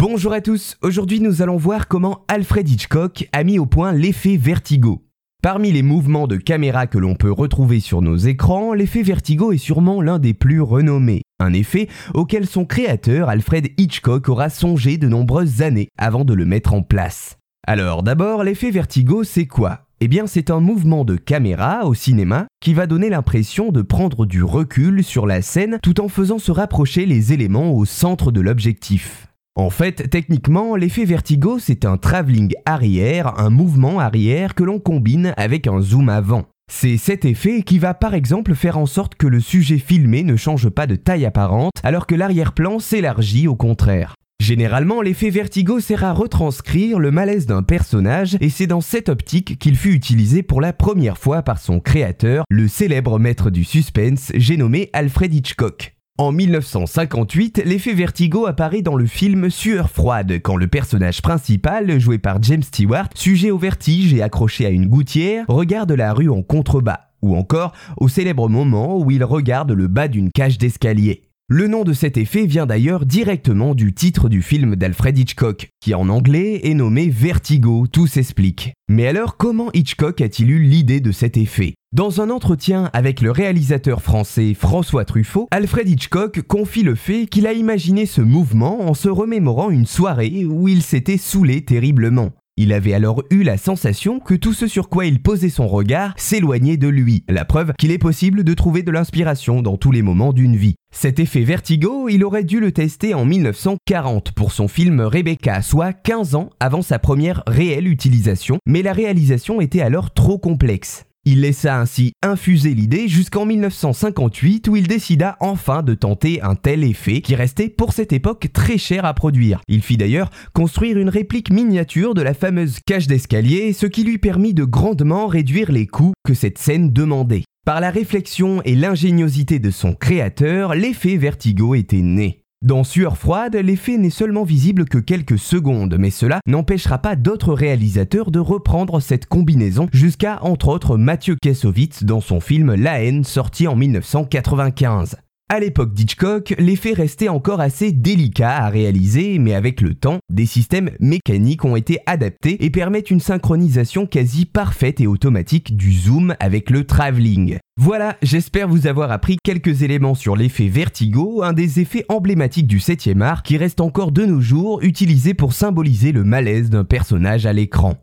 Bonjour à tous, aujourd'hui nous allons voir comment Alfred Hitchcock a mis au point l'effet vertigo. Parmi les mouvements de caméra que l'on peut retrouver sur nos écrans, l'effet vertigo est sûrement l'un des plus renommés. Un effet auquel son créateur, Alfred Hitchcock, aura songé de nombreuses années avant de le mettre en place. Alors d'abord, l'effet vertigo, c'est quoi? Eh bien c'est un mouvement de caméra au cinéma qui va donner l'impression de prendre du recul sur la scène tout en faisant se rapprocher les éléments au centre de l'objectif. En fait, techniquement, l'effet vertigo, c'est un travelling arrière, un mouvement arrière que l'on combine avec un zoom avant. C'est cet effet qui va par exemple faire en sorte que le sujet filmé ne change pas de taille apparente alors que l'arrière-plan s'élargit au contraire. Généralement, l'effet vertigo sert à retranscrire le malaise d'un personnage et c'est dans cette optique qu'il fut utilisé pour la première fois par son créateur, le célèbre maître du suspense, j'ai nommé Alfred Hitchcock. En 1958, l'effet vertigo apparaît dans le film Sueur froide quand le personnage principal, joué par James Stewart, sujet au vertige et accroché à une gouttière, regarde la rue en contrebas, ou encore au célèbre moment où il regarde le bas d'une cage d'escalier. Le nom de cet effet vient d'ailleurs directement du titre du film d'Alfred Hitchcock, qui en anglais est nommé Vertigo, tout s'explique. Mais alors comment Hitchcock a-t-il eu l'idée de cet effet? Dans un entretien avec le réalisateur français François Truffaut, Alfred Hitchcock confie le fait qu'il a imaginé ce mouvement en se remémorant une soirée où il s'était saoulé terriblement. Il avait alors eu la sensation que tout ce sur quoi il posait son regard s'éloignait de lui, la preuve qu'il est possible de trouver de l'inspiration dans tous les moments d'une vie. Cet effet vertigo, il aurait dû le tester en 1940 pour son film Rebecca, soit 15 ans avant sa première réelle utilisation, mais la réalisation était alors trop complexe. Il laissa ainsi infuser l'idée jusqu'en 1958 où il décida enfin de tenter un tel effet qui restait pour cette époque très cher à produire. Il fit d'ailleurs construire une réplique miniature de la fameuse cage d'escalier, ce qui lui permit de grandement réduire les coûts que cette scène demandait. Par la réflexion et l'ingéniosité de son créateur, l'effet vertigo était né. Dans Sueur froide, l'effet n'est seulement visible que quelques secondes, mais cela n'empêchera pas d'autres réalisateurs de reprendre cette combinaison jusqu'à entre autres Mathieu Kassovitz dans son film La haine sorti en 1995. À l'époque d'Hitchcock, l'effet restait encore assez délicat à réaliser, mais avec le temps, des systèmes mécaniques ont été adaptés et permettent une synchronisation quasi parfaite et automatique du zoom avec le travelling. Voilà, j'espère vous avoir appris quelques éléments sur l'effet vertigo, un des effets emblématiques du 7 art qui reste encore de nos jours utilisé pour symboliser le malaise d'un personnage à l'écran.